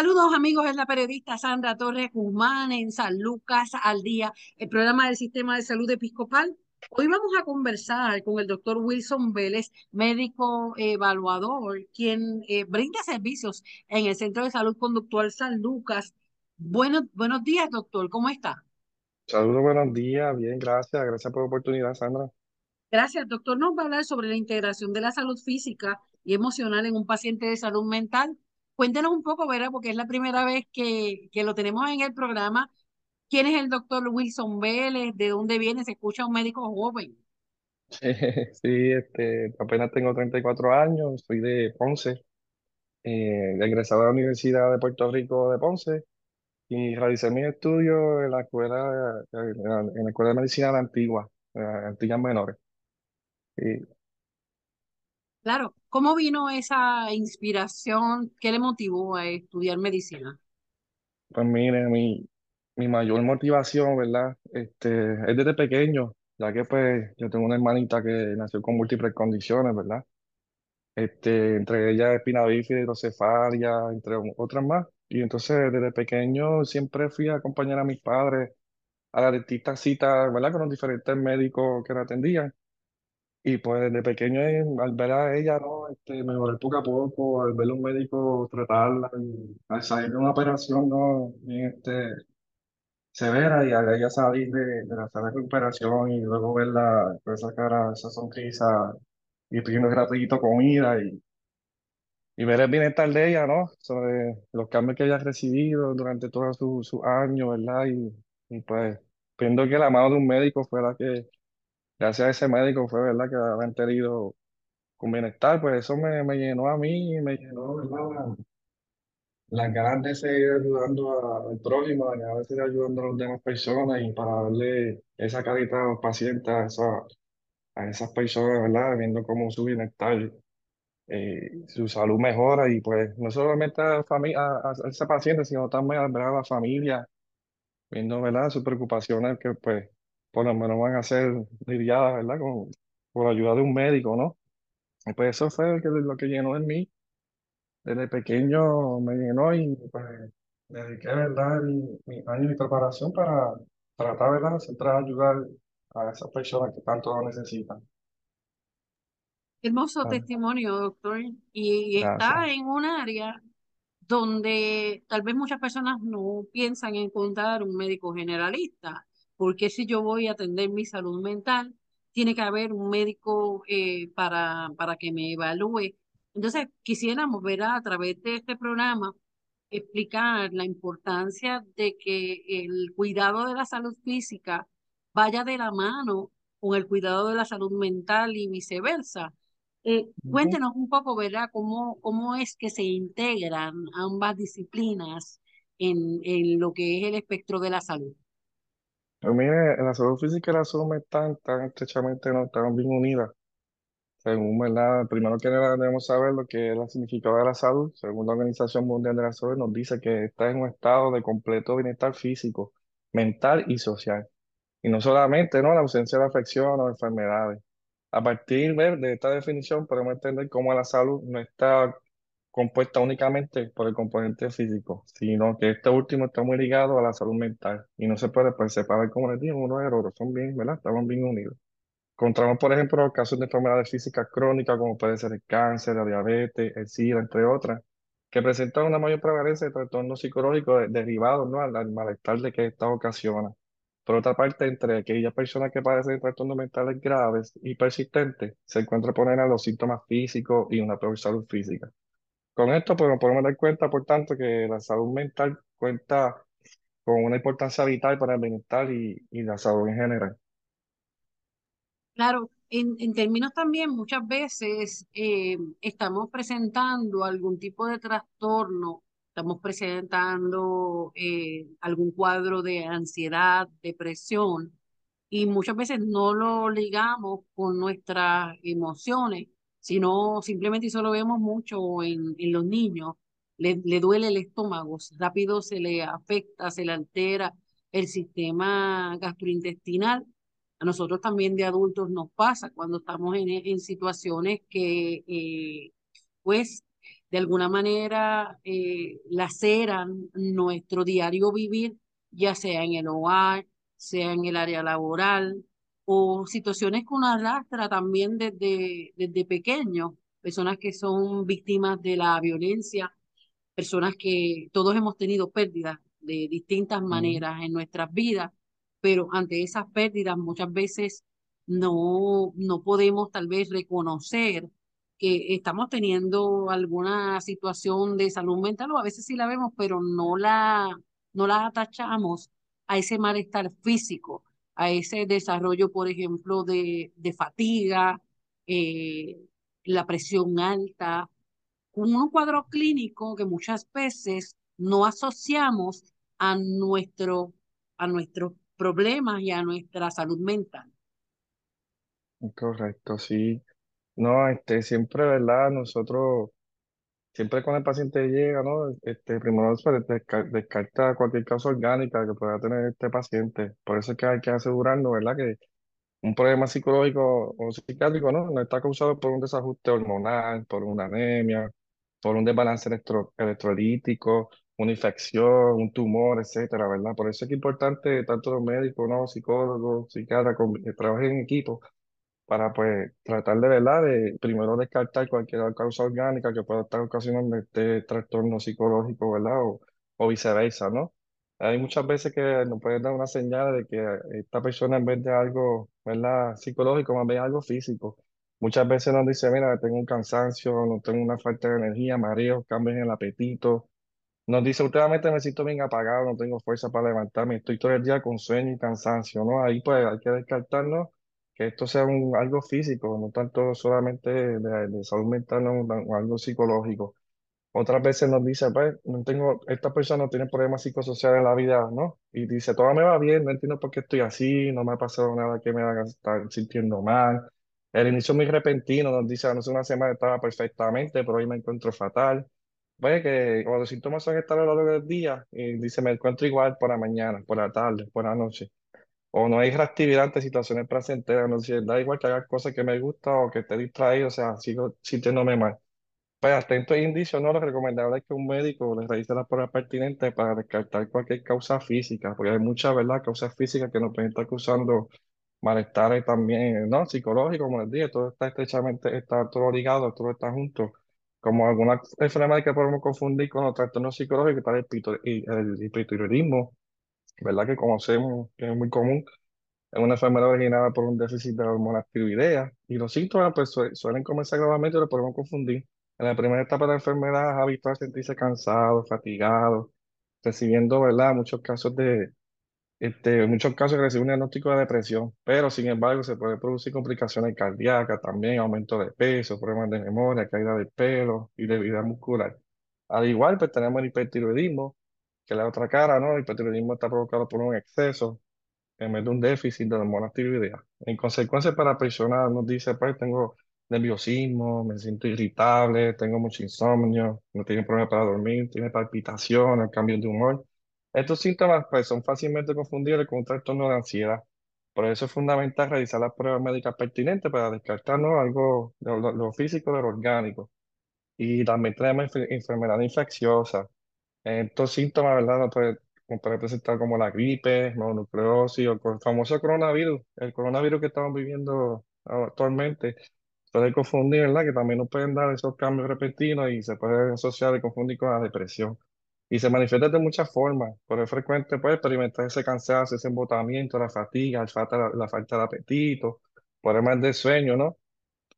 Saludos amigos, es la periodista Sandra Torres Guzmán en San Lucas al Día, el programa del Sistema de Salud Episcopal. Hoy vamos a conversar con el doctor Wilson Vélez, médico evaluador, quien eh, brinda servicios en el Centro de Salud Conductual San Lucas. Buenos, buenos días, doctor, ¿cómo está? Saludos, buenos días, bien, gracias, gracias por la oportunidad, Sandra. Gracias, doctor. Nos va a hablar sobre la integración de la salud física y emocional en un paciente de salud mental. Cuéntenos un poco, ¿verdad? Porque es la primera vez que, que lo tenemos en el programa. ¿Quién es el doctor Wilson Vélez? ¿De dónde viene? Se escucha un médico joven. Sí, este, apenas tengo 34 años, soy de Ponce, eh, egresado de la Universidad de Puerto Rico de Ponce y realicé mis estudios en la escuela, en la, en la Escuela de Medicina de la Antigua, eh, Antillas Menores. Y Claro, ¿cómo vino esa inspiración? ¿Qué le motivó a estudiar medicina? pues mire, mi, mi mayor motivación, ¿verdad? Este, es desde pequeño, ya que pues yo tengo una hermanita que nació con múltiples condiciones, ¿verdad? este, entre ellas espina bífida, hidrocefalia, entre otras más. Y entonces desde pequeño siempre fui a acompañar a mis padres a las distintas citas, ¿verdad? Con los diferentes médicos que la atendían. Y pues desde pequeño, al ver a ella, ¿no? Este, mejorar poco a poco, al ver a un médico tratarla, y al salir de una operación, ¿no? Bien, este, severa, y al ella salir de, de la sala de recuperación y luego verla con esa cara, esa sonrisa, y pidiendo rapidito comida, y Y ver el bienestar de ella, ¿no? Sobre los cambios que ella ha recibido durante todos sus sus años, ¿verdad? Y, y pues, viendo que la mano de un médico fue la que, gracias a ese médico fue, ¿verdad? Que la han tenido con bienestar, pues eso me, me llenó a mí, me llenó, ¿verdad? Las ganas de seguir ayudando a- al prójimo, de seguir ayudando a las demás personas y para darle esa carita a los pacientes, a, esa- a esas personas, ¿verdad? Viendo cómo su bienestar eh, su salud mejora y pues no solamente a, fami- a, a paciente, sino también a, a la familia, viendo, ¿verdad? sus preocupaciones que pues por lo menos van a ser lidiadas, ¿verdad? Con, por la ayuda de un médico, ¿no? Y pues eso fue lo que, lo que llenó en mí. Desde pequeño me llenó y pues dediqué, ¿verdad? Mi, mi año de preparación para tratar, ¿verdad? de Siempre ayudar a esas personas que tanto lo necesitan. Hermoso Ah, testimonio, doctor. Y Gracias. está en un área donde tal vez muchas personas no piensan en encontrar un médico generalista, porque si yo voy a atender mi salud mental, tiene que haber un médico eh, para, para que me evalúe. Entonces, quisiéramos ver a través de este programa explicar la importancia de que el cuidado de la salud física vaya de la mano con el cuidado de la salud mental y viceversa. Eh, cuéntenos un poco, ¿verdad?, cómo, cómo es que se integran ambas disciplinas en, en lo que es el espectro de la salud. Pues mire, la salud física y la salud mental están estrechamente no están bien unidas. Según, ¿verdad? Primero que nada debemos saber lo que es el significado de la salud. Según la Organización Mundial de la Salud, nos dice que está en un estado de completo bienestar físico, mental y social. Y no solamente, ¿no? La ausencia de afección o enfermedades. A partir de esta definición podemos entender cómo la salud no está compuesta únicamente por el componente físico, sino que este último está muy ligado a la salud mental y no se puede pues, separar como les digo uno del otro, son bien, ¿verdad? Estamos bien unidos. Encontramos, por ejemplo, casos de enfermedades físicas crónicas como puede ser el cáncer, la diabetes, el SIDA, entre otras, que presentan una mayor prevalencia de trastornos psicológicos de- derivados, ¿no? al, al malestar de que esta ocasiona. Por otra parte, entre aquellas personas que padecen de trastornos mentales graves y persistentes, se encuentra poner a los síntomas físicos y una peor salud física. Con esto, pues, nos podemos dar cuenta, por tanto, que la salud mental cuenta con una importancia vital para el bienestar y, la salud en general. Claro, en, en términos también muchas veces eh, estamos presentando algún tipo de trastorno, estamos presentando eh, algún cuadro de ansiedad, depresión, y muchas veces no lo ligamos con nuestras emociones, sino simplemente y solo vemos mucho en, en los niños, le, le duele el estómago, rápido se le afecta, se le altera el sistema gastrointestinal. A nosotros también de adultos nos pasa cuando estamos en, en situaciones que, eh, pues, de alguna manera eh, laceran nuestro diario vivir, ya sea en el hogar, sea en el área laboral, o situaciones que uno arrastra también desde, desde pequeño, personas que son víctimas de la violencia, personas que todos hemos tenido pérdidas de distintas maneras en nuestras vidas pero ante esas pérdidas muchas veces no, no podemos tal vez reconocer que estamos teniendo alguna situación de salud mental o a veces sí la vemos, pero no la, no la atachamos a ese malestar físico, a ese desarrollo, por ejemplo, de, de fatiga, eh, la presión alta, un cuadro clínico que muchas veces no asociamos a nuestro, a nuestro problemas y a nuestra salud mental. Correcto, sí. No, este, siempre, ¿verdad? Nosotros, siempre cuando el paciente llega, ¿no? Este, primero descarta cualquier causa orgánica que pueda tener este paciente. Por eso es que hay que asegurarnos, ¿verdad? Que un problema psicológico o psiquiátrico, ¿no? Está causado por un desajuste hormonal, por una anemia, por un desbalance electro- electrolítico, una infección, un tumor, etcétera, ¿verdad? Por eso es que importante tanto los médicos, ¿no? Psicólogos, psiquiatras, con- trabajen en equipo para pues tratar de verdad de primero descartar cualquier causa orgánica que pueda estar ocasionando este trastorno psicológico, ¿verdad? O, o viceversa, ¿no? Hay muchas veces que nos pueden dar una señal de que esta persona en vez de algo, ¿verdad? Psicológico, más bien algo físico. Muchas veces nos dice, mira, tengo un cansancio, no tengo una falta de energía, mareo, cambios en el apetito, nos dice, últimamente me siento bien apagado, no tengo fuerza para levantarme, estoy todo el día con sueño y cansancio, ¿no? Ahí pues hay que descartarnos que esto sea un, algo físico, no tanto solamente de, de salud mental, no, o algo psicológico. Otras veces nos dice, pues, no tengo, esta persona tiene problemas psicosociales en la vida, ¿no? Y dice, todo me va bien, no entiendo por qué estoy así, no me ha pasado nada que me haga estar sintiendo mal. El inicio muy repentino, nos dice, sé, una semana estaba perfectamente, pero hoy me encuentro fatal. Vaya que cuando los síntomas son estar a lo largo del día, y dice, me encuentro igual por la mañana, por la tarde, por la noche. O no hay reactividad ante situaciones placenteras, no sé, da igual que haga cosas que me gustan o que esté distraído, o sea, sigo sintiéndome mal. Pues hasta estos indicios, no, lo recomendable es que un médico le realice las pruebas pertinentes para descartar cualquier causa física, porque hay muchas, ¿verdad?, causas físicas que nos pueden estar causando malestares también, ¿no? Psicológicos, como les dije, todo está estrechamente, está todo ligado, todo está junto. Como alguna enfermedad que podemos confundir con los trastornos psicológicos, tal el, pito- y el hipertiroidismo, ¿verdad? Que conocemos, que es muy común es una enfermedad originada por un déficit de la hormona tiroidea y los síntomas pues, sue- suelen comenzar gradualmente y lo podemos confundir. En la primera etapa de la enfermedad es habitual sentirse cansado, fatigado, recibiendo, ¿verdad? Muchos casos de, este, muchos casos recibe un diagnóstico de depresión, pero sin embargo se puede producir complicaciones cardíacas, también aumento de peso, problemas de memoria, caída de pelo y debilidad muscular. Al igual, pues tenemos el hipertiroidismo, que la otra cara, ¿no? El hipertiroidismo está provocado por un exceso en vez de un déficit de hormonas tiroideas. En consecuencia, para la persona nos dice, pues tengo nerviosismo, me siento irritable, tengo mucho insomnio, no tiene problema para dormir, tiene palpitaciones, cambios de humor. Estos síntomas pues, son fácilmente confundibles con un trastorno de ansiedad. Por eso es fundamental realizar las pruebas médicas pertinentes para descartar ¿no? algo de lo, físico de lo orgánico. Y también tenemos enfer- enfermedad infecciosa. Estos síntomas, ¿verdad? Nos puede, nos puede presentar como la gripe, mononucleosis o el famoso coronavirus. El coronavirus que estamos viviendo actualmente puede confundir, ¿verdad? Que también nos pueden dar esos cambios repentinos y se puede asociar y confundir con la depresión. Y se manifiesta de muchas formas, pero es frecuente pues, experimentar ese cansancio, ese embotamiento, la fatiga, la falta, la, falta de apetito, problemas de sueño, ¿no?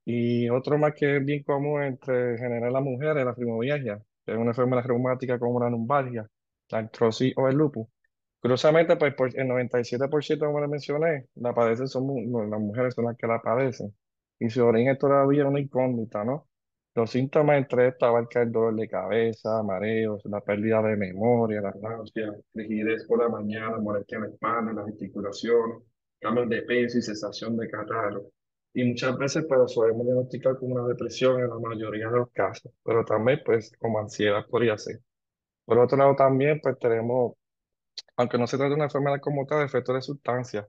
Y otro más que es bien común entre general las mujeres, la fibromialgia, es una enfermedad reumática como la lumbalgia, la artrosis o el lupus. Curiosamente, pues por el 97% como le mencioné, la padecen son las mujeres son las que la padecen. Y su origen es todavía una incógnita, ¿no? Los síntomas entre estos abarcan el dolor de cabeza, mareos, la pérdida de memoria, las náuseas, rigidez por la mañana, molestia en la espalda, las articulaciones, cambios de peso y sensación de catarro. Y muchas veces pues solemos diagnosticar como una depresión en la mayoría de los casos, pero también pues como ansiedad podría ser. Por otro lado también pues tenemos aunque no se trata de una enfermedad como tal, efectos de sustancias,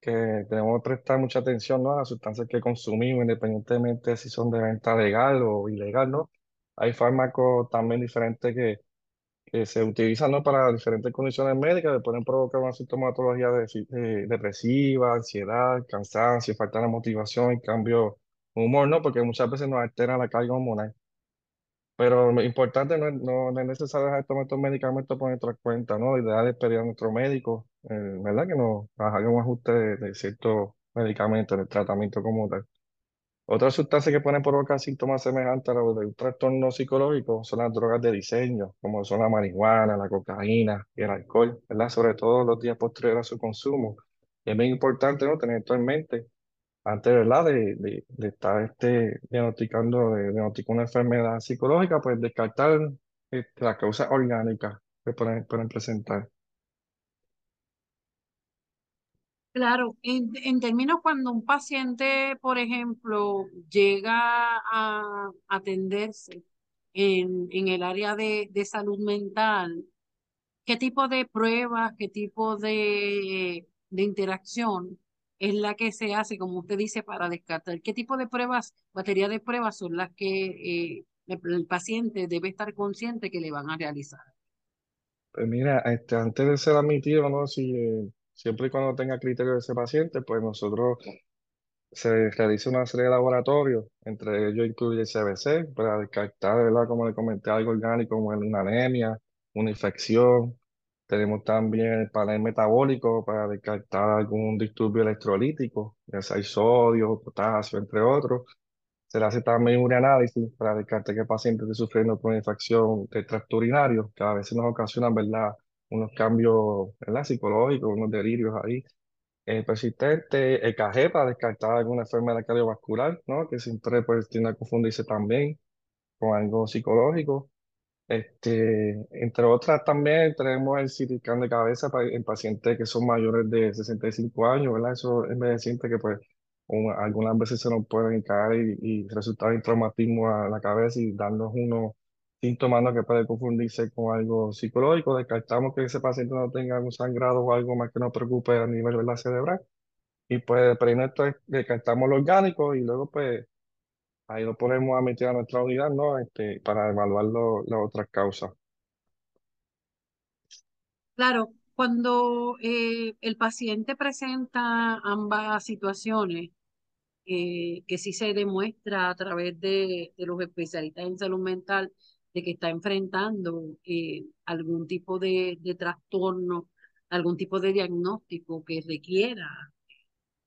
que tenemos que prestar mucha atención, ¿no? a las sustancias que consumimos, independientemente si son de venta legal o ilegal, ¿no? Hay fármacos también diferentes que, que se utilizan, ¿no? para diferentes condiciones médicas, que pueden provocar una sintomatología de, de- depresiva, ansiedad, cansancio, falta de motivación cambio de humor, ¿no? Porque muchas veces nos altera la carga hormonal. Pero lo importante no es, no, es necesario dejar de tomar estos medicamentos por nuestra cuenta, ¿no? Ideal es pedir a nuestro médico, eh, ¿verdad? Que nos haga un ajuste de, de ciertos medicamentos, del tratamiento como tal. Otras sustancias que pueden provocar síntomas semejantes a los de un trastorno psicológico son las drogas de diseño, como son la marihuana, la cocaína y el alcohol, ¿verdad? Sobre todo los días posteriores a su consumo. Es bien importante. Tener esto en mente antes, ¿verdad? De, de, de estar este, diagnosticando, de una enfermedad psicológica, pues descartar este, las causas orgánicas que pueden, pueden presentar. Claro, en, en términos cuando un paciente, por ejemplo, llega a atenderse en, en el área de, de salud mental, ¿qué tipo de pruebas, qué tipo de, de interacción es la que se hace, como usted dice, para descartar? ¿Qué tipo de pruebas, batería de pruebas son las que eh, el, paciente debe estar consciente que le van a realizar? Pues mira, este, antes de ser admitido, ¿no? Si, eh, siempre y cuando tenga criterio de ese paciente, pues nosotros se realiza una serie de laboratorios, entre ellos incluye el CBC, para descartar, ¿verdad? Como le comenté, algo orgánico como una anemia, una infección. Tenemos también el panel metabólico para descartar algún disturbio electrolítico, ya sea el sodio, potasio, entre otros. Se le hace también un análisis para descartar que el paciente esté sufriendo por una infección de tracto urinario, que a veces nos ocasionan, ¿verdad? Unos cambios, ¿verdad? Psicológicos, unos delirios ahí eh, persistente, EKG para descartar alguna enfermedad cardiovascular, ¿no? Que siempre pues tiende a confundirse también con algo psicológico. Este, entre otras también tenemos el CT scan de cabeza para, en pacientes que son mayores de 65 años, ¿verdad? Eso es medicina que pues un- algunas veces se nos pueden caer y, y resultar en traumatismo a la cabeza y darnos unos síntomas que puede confundirse con algo psicológico. Descartamos que ese paciente no tenga un sangrado o algo más que nos preocupe a nivel, ¿verdad? cerebral. Y pues primero descartamos lo orgánico y luego pues ahí lo ponemos a meter a nuestra unidad, ¿no? Este, para evaluar las otras causas. Claro, cuando eh, el paciente presenta ambas situaciones, eh, que sí se demuestra a través de, de los especialistas en salud mental de que está enfrentando eh, algún tipo de, de trastorno, algún tipo de diagnóstico que requiera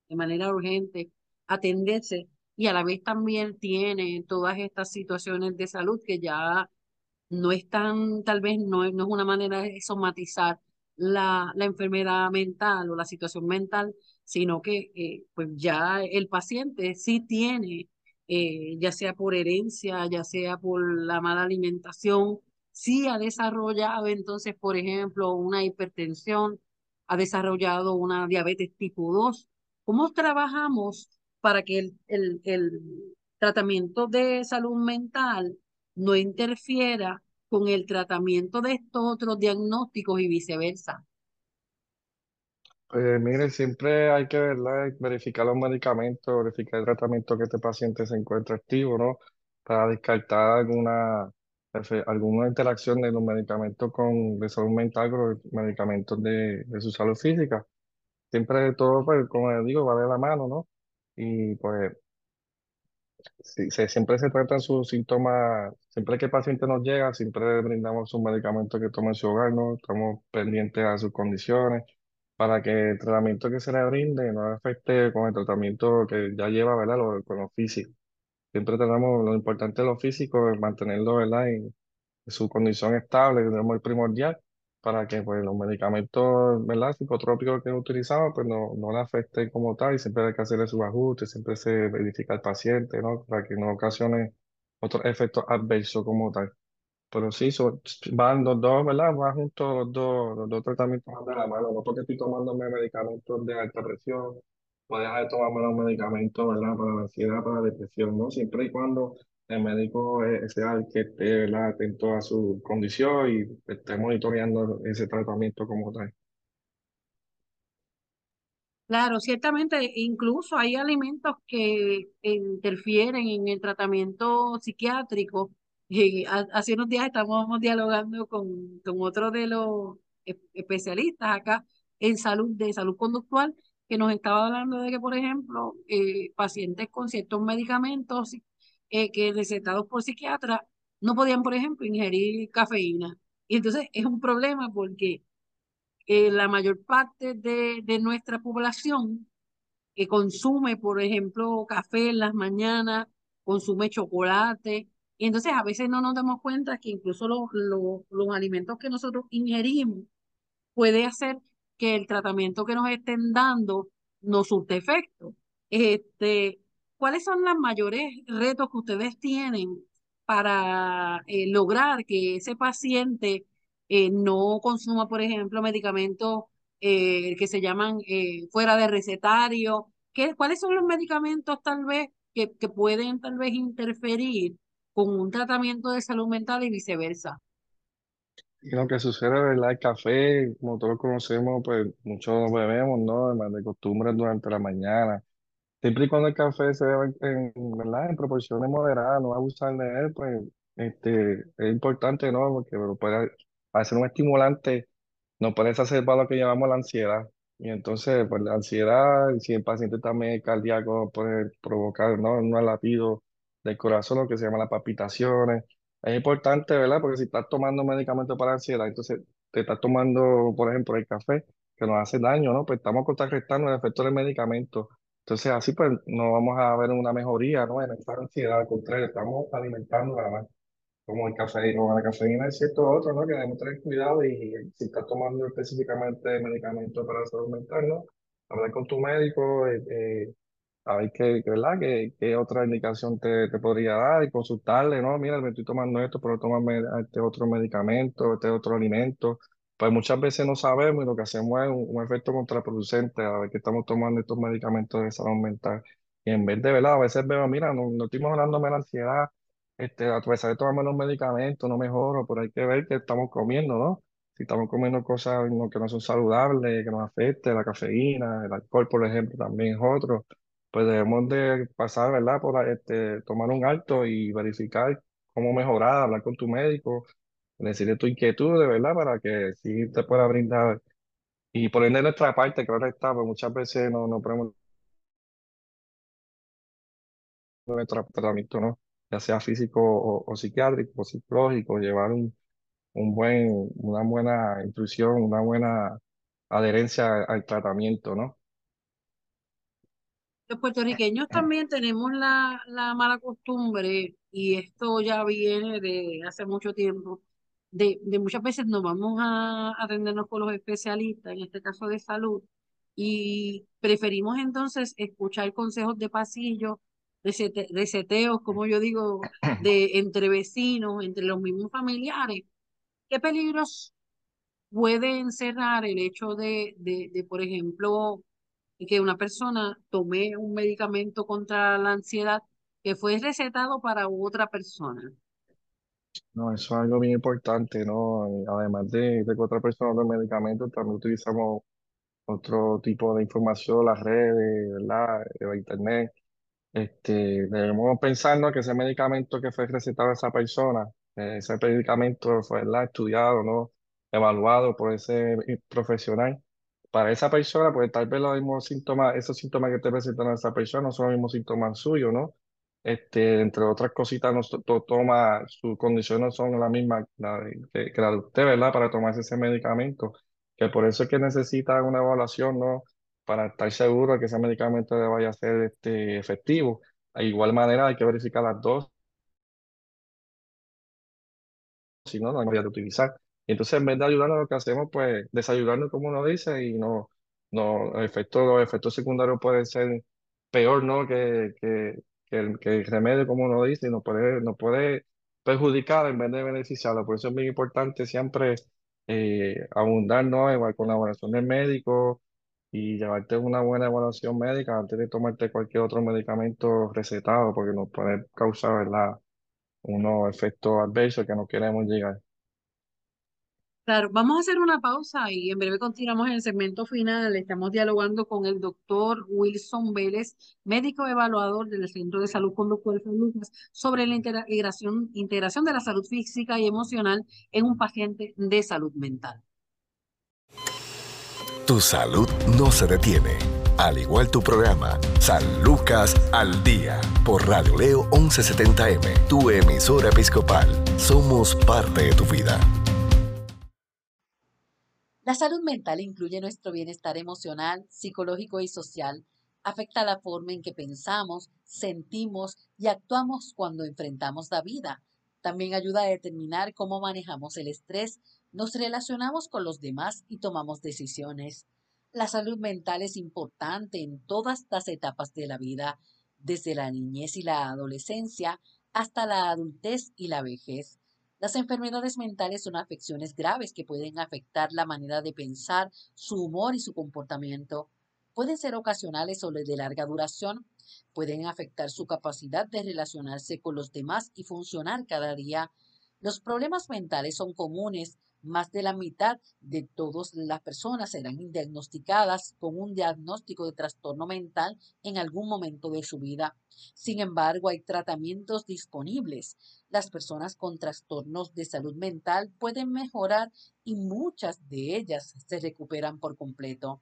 de manera urgente atenderse y a la vez también tiene todas estas situaciones de salud que ya no es tan, tal vez no no es una manera de somatizar la, la enfermedad mental o la situación mental, sino que eh, pues ya el paciente sí tiene, eh, ya sea por herencia, ya sea por la mala alimentación, sí ha desarrollado entonces, por ejemplo, una hipertensión, ha desarrollado una diabetes tipo 2. ¿Cómo trabajamos para que el, el, el tratamiento de salud mental no interfiera con el tratamiento de estos otros diagnósticos y viceversa. Pues mire, siempre hay que ¿verdad? verificar los medicamentos, verificar el tratamiento que este paciente se encuentra activo, ¿no? Para descartar alguna, alguna interacción de los medicamentos con, de salud mental con los medicamentos de, de su salud física. Siempre todo, pues, como les digo, va de la mano, ¿no? Y pues Sí, se- siempre se tratan sus síntomas, siempre que el paciente nos llega, siempre le brindamos sus medicamentos que toma en su hogar, ¿no? Estamos pendientes a sus condiciones para que el tratamiento que se le brinde no afecte con el tratamiento que ya lleva, ¿verdad? Con lo físico. Siempre tenemos, lo importante de lo físico es mantenerlo, ¿verdad? En, su condición estable, que es primordial, para que pues, los medicamentos, ¿verdad? psicotrópicos que utilizamos pues no, no le afecten como tal y siempre hay que hacerle sus ajustes, siempre se verifica al paciente, ¿no? Para que no ocasione otros efectos adversos como tal. Pero sí, son- van los dos, ¿verdad? Van juntos los dos, los dos tratamientos van de la mano. No porque estoy tomándome medicamentos de alta presión, voy a dejar de tomarme los medicamentos, ¿verdad? Para la ansiedad, para la depresión, ¿no? Siempre y cuando el médico eh, sea el que esté, ¿verdad? Atento a su condición y esté monitoreando ese tratamiento como tal. Claro, ciertamente, incluso hay alimentos que interfieren en el tratamiento psiquiátrico. Y ha- hace unos días estábamos dialogando con, con otro de los e- especialistas acá en salud, de salud conductual, que nos estaba hablando de que, por ejemplo, eh, pacientes con ciertos medicamentos eh, que recetados por psiquiatras no podían, por ejemplo, ingerir cafeína. Y entonces es un problema porque eh, la mayor parte de, de nuestra población que consume, por ejemplo, café en las mañanas, consume chocolate, y entonces a veces no nos damos cuenta que incluso los, los, los alimentos que nosotros ingerimos puede hacer que el tratamiento que nos estén dando no surte efecto. Este, ¿cuáles son los mayores retos que ustedes tienen para eh, lograr que ese paciente eh, no consuma, por ejemplo, medicamentos eh, que se llaman fuera de recetario? ¿Qué, cuáles son los medicamentos tal vez que, que pueden tal vez interferir con un tratamiento de salud mental y viceversa? Y lo que sucede, ¿verdad? El café, como todos conocemos, pues muchos lo bebemos, ¿no? De costumbre durante la mañana. Siempre y cuando el café se bebe en, ¿verdad? en proporciones moderadas, no abusar de él, pues este, es importante, ¿no? Porque puede, ser un estimulante, nos puede exacerbar lo que llamamos la ansiedad. Y entonces, pues la ansiedad, si el paciente también es cardíaco, puede provocar, ¿no? Un latido del corazón, lo que se llama las palpitaciones. Es importante, ¿verdad? Porque si estás tomando medicamentos para ansiedad, entonces te estás tomando, por ejemplo, el café, que nos hace daño, ¿no? Pues estamos contrarrestando el efecto del medicamento. Entonces, así pues no vamos a ver una mejoría, ¿no? En esta ansiedad, al contrario, estamos alimentando nada más. Como el café, como la cafeína es cierto otro, ¿no? Que debemos tener cuidado y si estás tomando específicamente medicamentos para la salud mental, ¿no? Hablar con tu médico, eh, eh, a ver qué, ¿verdad? ¿Qué, qué otra indicación te, te podría dar y consultarle, ¿no? Mira, me estoy tomando esto, pero tómame este otro medicamento, este otro alimento. Pues muchas veces no sabemos y lo que hacemos es un, efecto contraproducente a ver que estamos tomando estos medicamentos de salud mental. Y en vez de, ¿verdad? A veces veo, mira, no, no estoy mejorándome la ansiedad, este, a pesar de tomarme los medicamentos, no mejoro, pero hay que ver qué estamos comiendo, ¿no? Si estamos comiendo cosas que no son saludables, que nos afecten, la cafeína, el alcohol, por ejemplo, también es otro pues debemos de pasar, ¿verdad? Por este, tomar un alto y verificar cómo mejorar, hablar con tu médico, decirle tu inquietud, verdad, para que sí te pueda brindar y poner de nuestra parte, claro está, pues muchas veces no, no ponemos nuestro tratamiento, ¿no? Ya sea físico o, psiquiátrico o psicológico, llevar un, un buen, una buena intuición, una buena adherencia al tratamiento, ¿no? Los puertorriqueños también tenemos la, la mala costumbre, y esto ya viene de hace mucho tiempo, de, de muchas veces nos vamos a atendernos con los especialistas, en este caso de salud, y preferimos entonces escuchar consejos de pasillo, recete- reseteos, como yo digo, de entre vecinos, entre los mismos familiares. ¿Qué peligros puede encerrar el hecho de, de, de, por ejemplo, que una persona tome un medicamento contra la ansiedad que fue recetado para otra persona? No, eso es algo bien importante, ¿no? Además de, de que otra persona los medicamentos, también utilizamos otro tipo de información, las redes, ¿verdad? La internet. Este, debemos pensar, ¿no? que ese medicamento que fue recetado a esa persona, eh, ese medicamento fue, ¿verdad? estudiado, ¿no? Evaluado por ese eh, profesional. Para esa persona, pues tal vez los mismos síntomas, esos síntomas que te presentan a esa persona no son los mismos síntomas suyos, ¿no? Este, entre otras cositas, no to- to- toma, sus condiciones no son las mismas la de- que, que la de usted, ¿verdad? Para tomarse ese medicamento. Que por eso es que necesita una evaluación, ¿no? Para estar seguro de que ese medicamento le vaya a ser este, efectivo. De igual manera, hay que verificar las dos, si no, no hay manera de utilizar. Y entonces, en vez de ayudarnos, lo que hacemos, pues, desayudarnos, como uno dice, y no, no, los efectos, los efectos secundarios pueden ser peor, ¿no? Que, que, el, que el remedio, como uno dice, y nos puede, nos puede perjudicar en vez de beneficiarlo. Por eso es muy importante siempre eh, abundar, ¿no? Igual con la evaluación del médico y llevarte una buena evaluación médica antes de tomarte cualquier otro medicamento recetado, porque nos puede causar, ¿verdad? unos efectos adversos que no queremos llegar. Claro, vamos a hacer una pausa y en breve continuamos en el segmento final. Estamos dialogando con el doctor Wilson Vélez, médico evaluador del Centro de Salud Conductual San Lucas, sobre la integración, integración de la salud física y emocional en un paciente de salud mental. Tu salud no se detiene. Al igual tu programa, San Lucas al Día, por Radio Leo 1170M, tu emisora episcopal. Somos parte de tu vida. La salud mental incluye nuestro bienestar emocional, psicológico y social. Afecta la forma en que pensamos, sentimos y actuamos cuando enfrentamos la vida. También ayuda a determinar cómo manejamos el estrés, nos relacionamos con los demás y tomamos decisiones. La salud mental es importante en todas las etapas de la vida, desde la niñez y la adolescencia hasta la adultez y la vejez. Las enfermedades mentales son afecciones graves que pueden afectar la manera de pensar, su humor y su comportamiento. Pueden ser ocasionales o de larga duración. Pueden afectar su capacidad de relacionarse con los demás y funcionar cada día. Los problemas mentales son comunes más de la mitad de todas las personas serán diagnosticadas con un diagnóstico de trastorno mental en algún momento de su vida. Sin embargo, hay tratamientos disponibles. Las personas con trastornos de salud mental pueden mejorar y muchas de ellas se recuperan por completo.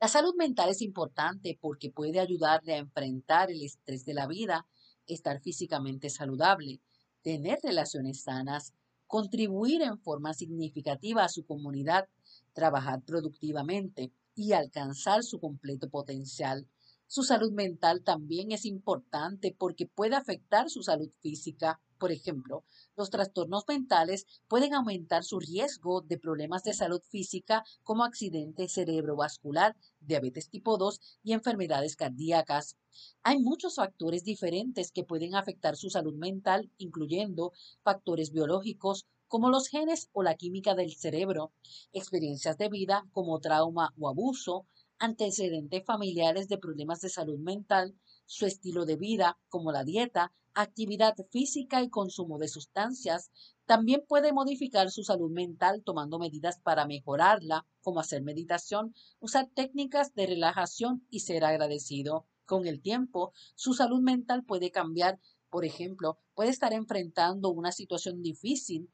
La salud mental es importante porque puede ayudarle a enfrentar el estrés de la vida, estar físicamente saludable, tener relaciones sanas, contribuir en forma significativa a su comunidad, trabajar productivamente y alcanzar su completo potencial. Su salud mental también es importante porque puede afectar su salud física. Por ejemplo, los trastornos mentales pueden aumentar su riesgo de problemas de salud física como accidente cerebrovascular, diabetes tipo 2 y enfermedades cardíacas. Hay muchos factores diferentes que pueden afectar su salud mental, incluyendo factores biológicos, como los genes o la química del cerebro, experiencias de vida como trauma o abuso, antecedentes familiares de problemas de salud mental, su estilo de vida, como la dieta, actividad física y consumo de sustancias. También puede modificar su salud mental tomando medidas para mejorarla, como hacer meditación, usar técnicas de relajación y ser agradecido. Con el tiempo, su salud mental puede cambiar. Por ejemplo, puede estar enfrentando una situación difícil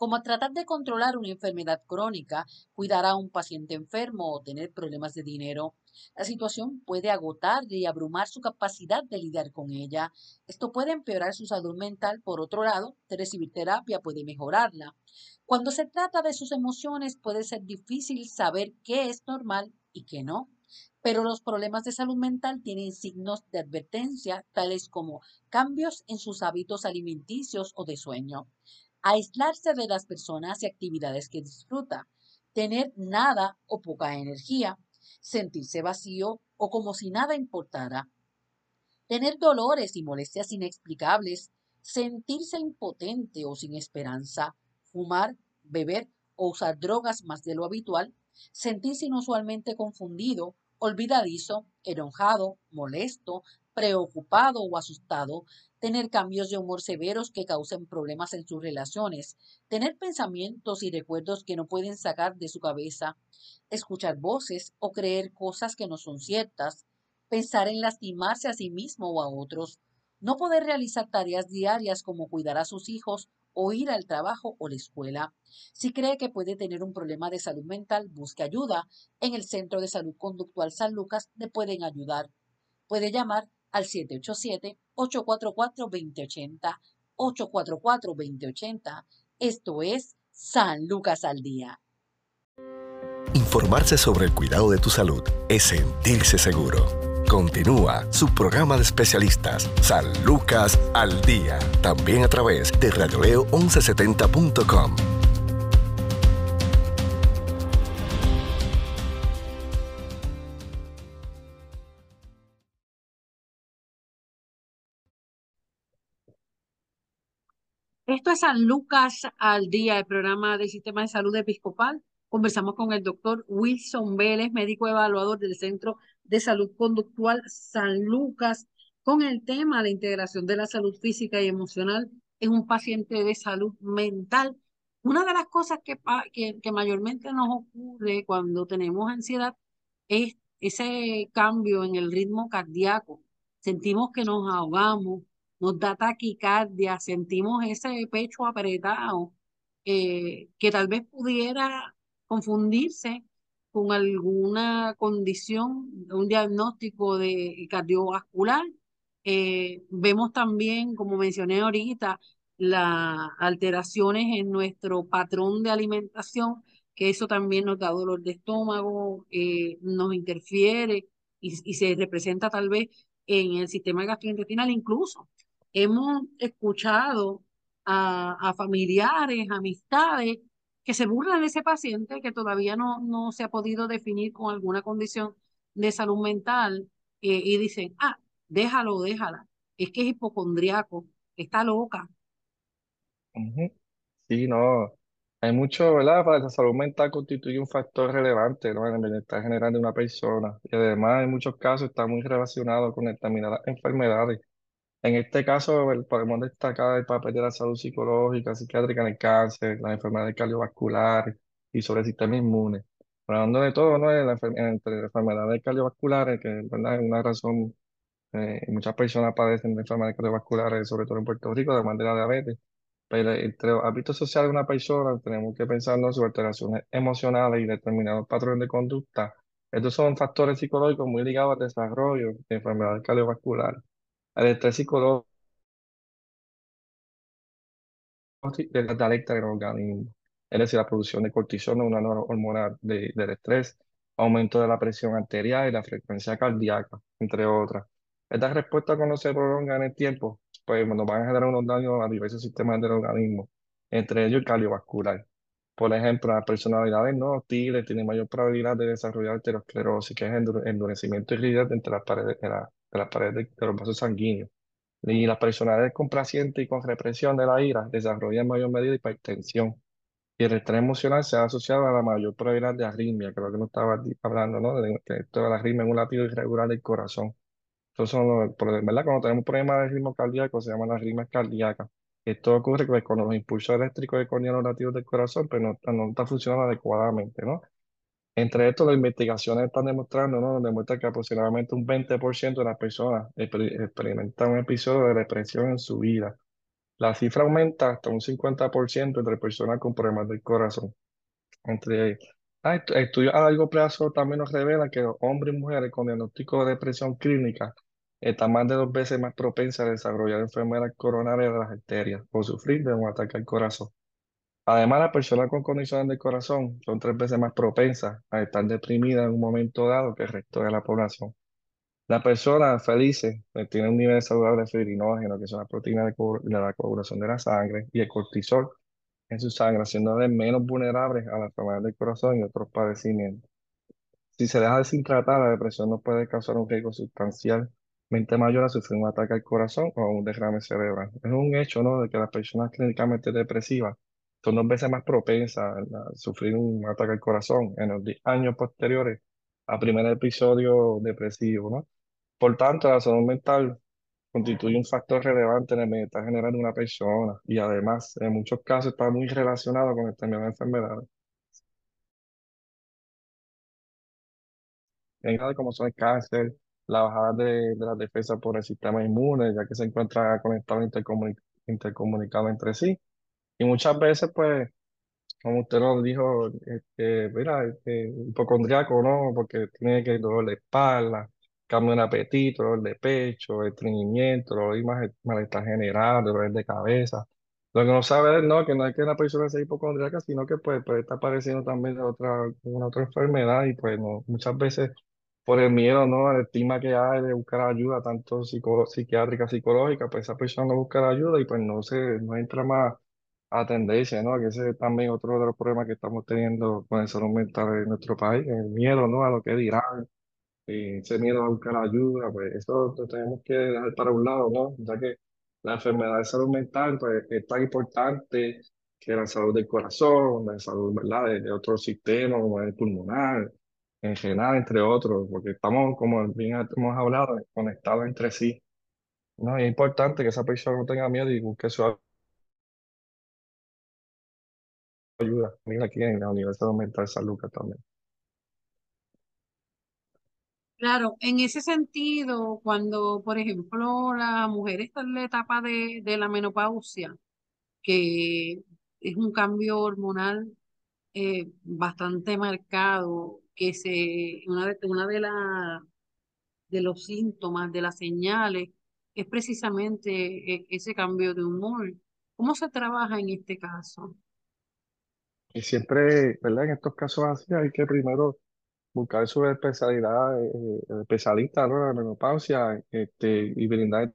como tratar de controlar una enfermedad crónica, cuidar a un paciente enfermo o tener problemas de dinero. La situación puede agotar y abrumar su capacidad de lidiar con ella. Esto puede empeorar su salud mental. Por otro lado, recibir terapia puede mejorarla. Cuando se trata de sus emociones, puede ser difícil saber qué es normal y qué no. Pero los problemas de salud mental tienen signos de advertencia, tales como cambios en sus hábitos alimenticios o de sueño aislarse de las personas y actividades que disfruta, tener nada o poca energía, sentirse vacío o como si nada importara, tener dolores y molestias inexplicables, sentirse impotente o sin esperanza, fumar, beber o usar drogas más de lo habitual, sentirse inusualmente confundido, olvidadizo, enojado, molesto, preocupado o asustado, tener cambios de humor severos que causen problemas en sus relaciones, tener pensamientos y recuerdos que no pueden sacar de su cabeza, escuchar voces o creer cosas que no son ciertas, pensar en lastimarse a sí mismo o a otros, no poder realizar tareas diarias como cuidar a sus hijos o ir al trabajo o la escuela. Si cree que puede tener un problema de salud mental, busque ayuda. En el Centro de Salud Conductual San Lucas le pueden ayudar. Puede llamar al 787-844-2080, 844-2080. Esto es San Lucas al Día. Informarse sobre el cuidado de tu salud es sentirse seguro. Continúa su programa de especialistas, San Lucas al Día, también a través de radioleo1170.com. Esto es San Lucas al día, el programa del Sistema de Salud Episcopal. Conversamos con el doctor Wilson Vélez, médico evaluador del Centro de Salud Conductual San Lucas, con el tema de integración de la salud física y emocional en un paciente de salud mental. Una de las cosas que, que mayormente nos ocurre cuando tenemos ansiedad es ese cambio en el ritmo cardíaco. Sentimos que nos ahogamos, nos da taquicardia, sentimos ese pecho apretado, eh, que tal vez pudiera confundirse con alguna condición, un diagnóstico de cardiovascular. Eh, vemos también, como mencioné ahorita, las alteraciones en nuestro patrón de alimentación, que eso también nos da dolor de estómago, eh, nos interfiere y, y, se representa tal vez en el sistema gastrointestinal incluso hemos escuchado a, familiares, amistades, que se burlan de ese paciente que todavía no, no se ha podido definir con alguna condición de salud mental eh, y dicen, ah, déjalo, déjala, es que es hipocondriaco, está loca. Sí, no, hay mucho, ¿verdad? Para la salud mental constituye un factor relevante, ¿no? En el bienestar general de una persona y además en muchos casos está muy relacionado con determinadas enfermedades en este caso, podemos destacar el papel de la salud psicológica, psiquiátrica en el cáncer, las enfermedades cardiovasculares y sobre el sistema inmune. Hablando de todo, ¿no? La entre enfermedades cardiovasculares, que ¿verdad? es una razón, eh, muchas personas padecen de enfermedades cardiovasculares, sobre todo en Puerto Rico, además de la diabetes. Pero entre los hábitos sociales de una persona tenemos que pensar en sus alteraciones emocionales y determinados patrones de conducta. Estos son factores psicológicos muy ligados al desarrollo de enfermedades cardiovasculares. El estrés psicológico de la alerta del organismo, es decir, la producción de cortisol, una hormona de, del estrés, aumento de la presión arterial y la frecuencia cardíaca, entre otras. Estas respuestas cuando se prolongan en el tiempo, pues nos van a generar unos daños a diversos sistemas del organismo, entre ellos el cardiovascular. Por ejemplo, las personalidades no hostiles tienen mayor probabilidad de desarrollar aterosclerosis, que es endurecimiento y rigidez entre las paredes de la, de las paredes de, los vasos sanguíneos. Y las personalidades complacientes y con represión de la ira desarrollan en mayor medida hipertensión. Y el estrés emocional se ha asociado a la mayor probabilidad de arritmia, lo que nos estaba hablando, ¿no? De, de, de la arritmia en un latido irregular del corazón. Entonces, ¿verdad? Cuando tenemos problemas de ritmo cardíaco, se llaman arritmias cardíacas. Esto ocurre pues, con los impulsos eléctricos de los latidos del corazón, pero no, no está funcionando adecuadamente, ¿no? Entre estos, las investigaciones están demostrando, ¿no? Demuestra que aproximadamente un 20% de las personas experimentan un episodio de depresión en su vida. La cifra aumenta hasta un 50% entre personas con problemas del corazón. Entre ah, estudios a largo plazo también nos revelan que hombres y mujeres con diagnóstico de depresión clínica están más de dos veces más propensas a desarrollar enfermedades coronarias de las arterias o sufrir de un ataque al corazón. Además, las personas con condiciones del corazón son tres veces más propensas a estar deprimidas en un momento dado que el resto de la población. Las personas felices pues, tienen un nivel saludable de fibrinógeno, que son las proteínas de, la coagulación de la sangre, y el cortisol en su sangre, haciéndoles menos vulnerables a las enfermedades del corazón y otros padecimientos. Si se deja de sin tratar, la depresión nos puede causar un riesgo sustancialmente mayor a sufrir un ataque al corazón o un derrame cerebral. Es un hecho, ¿no?, de que las personas clínicamente depresivas son dos veces más propensas a sufrir un ataque al corazón en los años posteriores al primer episodio depresivo, ¿no? Por tanto, la salud mental constituye un factor relevante en el bienestar general de una persona y además, en muchos casos, está muy relacionado con determinadas enfermedades. En como son el cáncer, la bajada de, de la defensa por el sistema inmune, ya que se encuentra conectado intercomunicado entre sí y muchas veces, pues, como usted lo dijo, este, mira, este, hipocondriaco, ¿no? Porque tiene que dolor de espalda, cambio de apetito, dolor de pecho, estreñimiento, dolor y malestar general, dolor de cabeza. Lo que no sabe es, no, que no es que la persona sea hipocondriaca, sino que pues, pues está padeciendo también de otra, una otra enfermedad y pues no, muchas veces por el miedo, ¿no? El estigma que hay de buscar ayuda, tanto psiquiátrica, psicológica, pues esa persona no busca ayuda y pues no se, no entra más a tendencia, ¿no? Que ese es también otro de los problemas que estamos teniendo con el salud mental en nuestro país, el miedo, ¿no? A lo que dirán, y ese miedo a buscar ayuda, pues eso lo tenemos que dejar para un lado, ¿no? Ya que la enfermedad de salud mental pues, es tan importante que la salud del corazón, la salud, ¿verdad? de, de otros sistemas, como el pulmonar, en general, entre otros, porque estamos, como bien hemos hablado, conectados entre sí. No, y es importante que esa persona no tenga miedo y busque su ayuda. Mira aquí en la Universidad Mental San Lucas también. Claro, en ese sentido, cuando, por ejemplo, la mujer está en la etapa de, de la menopausia, que es un cambio hormonal eh, bastante marcado, que se, una de, una de, de los síntomas, de las señales, es precisamente eh, ese cambio de humor. ¿Cómo se trabaja en este caso? Y siempre, ¿verdad? En estos casos así hay que primero buscar su especialidad, eh, eh, especialista, ¿no? La menopausia, este, y brindar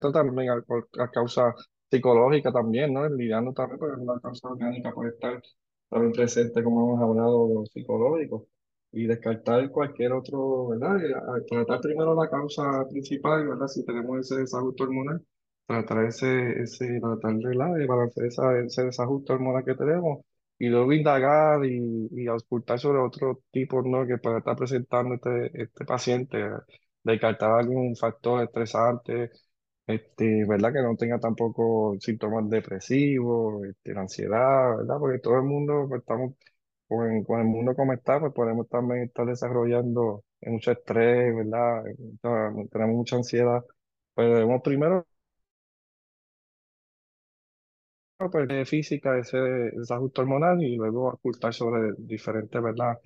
también a, causa psicológica también, ¿no? Lidiando también con una causa orgánica puede estar también presente, como hemos hablado, psicológico, y descartar cualquier otro, ¿verdad? A- tratar primero la causa principal, ¿verdad? Si tenemos ese desajuste hormonal, tratar ese, ese, tratar de, ¿verdad? de balancear esa- ese desajuste hormonal que tenemos, y luego indagar y, y auscultar sobre otros tipos, ¿no? Que pueda estar presentando este, este paciente, descartar algún factor estresante este, ¿verdad? Que no tenga tampoco síntomas depresivos, este, la ansiedad, ¿verdad? Porque todo el mundo, pues, estamos, con, con el mundo como está, pues podemos también estar desarrollando mucho estrés, ¿verdad? Tenemos mucha ansiedad. Pues debemos primero, pues, de física, ese desajuste hormonal y luego ocultar sobre diferentes, ¿verdad?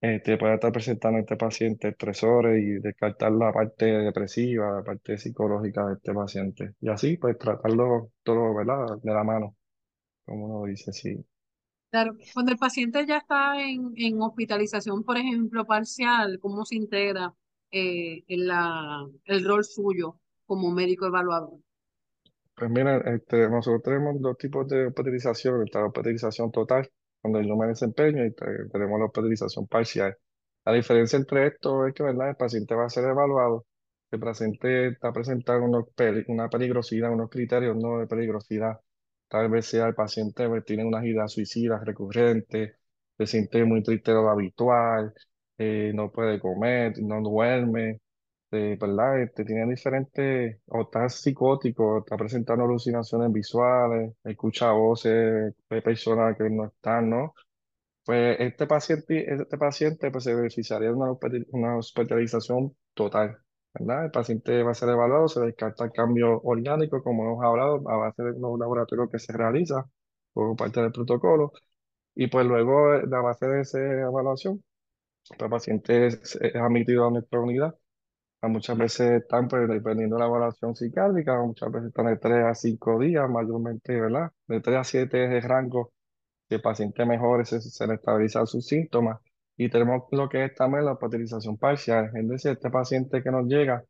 Este, puede estar presentando este paciente estresores y descartar la parte depresiva, la parte psicológica de este paciente. Y así, pues tratarlo todo, ¿verdad? De la mano, como uno dice, sí. Claro, cuando el paciente ya está en, en hospitalización, por ejemplo, parcial, ¿cómo se integra eh, en la, el rol suyo como médico evaluador? Pues mira, este, nosotros tenemos dos tipos de hospitalización. Está la hospitalización total, cuando yo me desempeño, y te- tenemos la hospitalización parcial. La diferencia entre esto es que, ¿verdad? El paciente va a ser evaluado. El paciente está presentando unos una peligrosidad, unos criterios no de peligrosidad. Tal vez sea el paciente pues, tiene unas ideas suicidas recurrentes, se siente muy triste de lo habitual, eh, no puede comer, no duerme eh, ¿verdad? Este, tiene diferentes, o está psicótico, está presentando alucinaciones visuales, escucha voces de personas que no están, ¿no? Pues este paciente, este paciente pues, se beneficiaría de una, hospi- una hospitalización total, ¿verdad? El paciente va a ser evaluado, se descarta el cambio orgánico, como hemos hablado, a base de los laboratorios que se realiza por parte del protocolo, y pues luego, eh, a base de esa evaluación, pues, el paciente es, admitido a nuestra unidad Muchas veces están pues, dependiendo de la evaluación psiquiátrica, muchas veces están de 3 a 5 días, mayormente, ¿verdad? De 3 a 7 es el rango, si el paciente mejore, se, se le estabilizan sus síntomas. Y tenemos lo que es también la hospitalización parcial, es decir, este paciente que nos llega,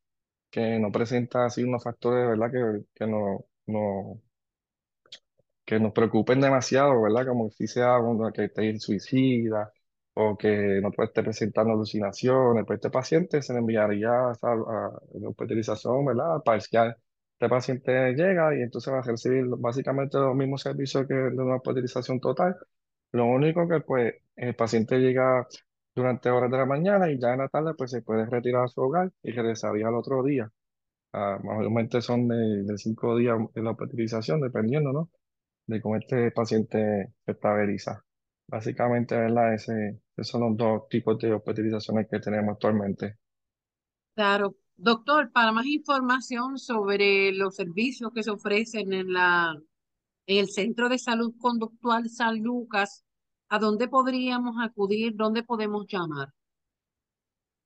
que no presenta así unos factores, ¿verdad? Que, que no, no, que nos preocupen demasiado, ¿verdad? Como si sea uno que esté suicida o que no puede estar presentando alucinaciones, pues este paciente se le enviaría a, la hospitalización, ¿verdad? Parcial. Este paciente llega y entonces va a recibir básicamente los mismos servicios que de una hospitalización total. Lo único que pues el paciente llega durante horas de la mañana y ya en la tarde pues se puede retirar a su hogar y regresaría al otro día. Ah, mayormente son de, de cinco días en la hospitalización, dependiendo, ¿no? de cómo este paciente se estabiliza. Básicamente, ¿verdad? Ese, esos son los dos tipos de hospitalizaciones que tenemos actualmente. Claro. Doctor, para más información sobre los servicios que se ofrecen en la, en el Centro de Salud Conductual San Lucas, ¿a dónde podríamos acudir? ¿Dónde podemos llamar?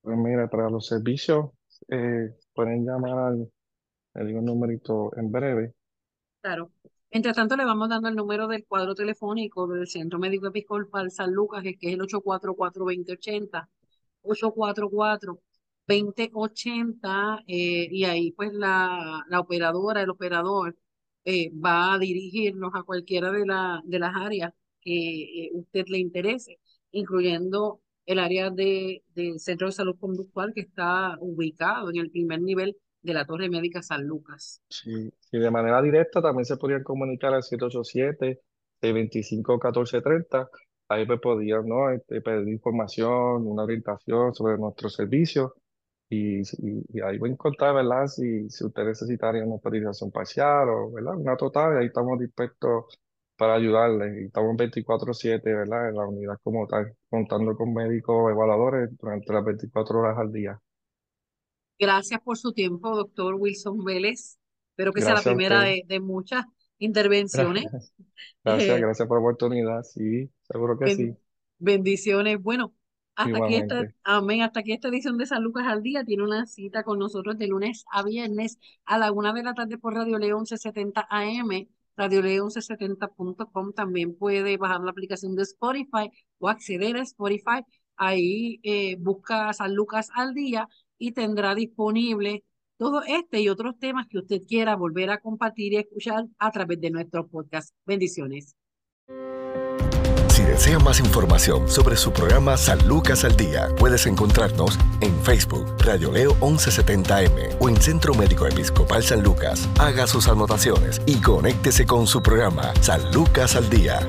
Pues mira, para los servicios, eh, pueden llamar al, el numerito en breve, Claro. Mientras tanto, le vamos dando el número del cuadro telefónico del Centro Médico Episcopal San Lucas, que es el 844-2080, 844-2080, eh, y ahí pues la, la operadora, el operador, eh, va a dirigirnos a cualquiera de, la, de las áreas que eh, usted le interese, incluyendo el área de, del Centro de Salud Conductual que está ubicado en el primer nivel de la Torre Médica San Lucas. Sí, y de manera directa también se podían comunicar al 787-625-1430. Ahí me podían, ¿no? Este, pedir información, una orientación sobre nuestros servicios. Y, y, y ahí voy a encontrar, ¿verdad? Si, si usted necesitaría una autorización parcial o, ¿verdad? Una total, ahí estamos dispuestos para ayudarle. Estamos 24/7, ¿verdad? En la unidad como tal, contando con médicos evaluadores durante las 24 horas al día. Gracias por su tiempo, doctor Wilson Vélez. Espero que sea la primera de, de muchas intervenciones. Gracias, Eh, gracias por la oportunidad. Sí, seguro que ben- sí. bendiciones. Bueno, hasta aquí esta, amén, hasta aquí esta edición de San Lucas al Día. Tiene una cita con nosotros de lunes a viernes a la una de la tarde por Radio León 1170 AM, radioleón1170.com. También puede bajar la aplicación de Spotify o acceder a Spotify. Ahí eh, busca San Lucas al Día y tendrá disponible todo este y otros temas que usted quiera volver a compartir y escuchar a través de nuestro podcast. Bendiciones. Si desea más información sobre su programa San Lucas al Día, puedes encontrarnos en Facebook, Radio Leo 1170M o en Centro Médico Episcopal San Lucas. Haga sus anotaciones y conéctese con su programa San Lucas al Día.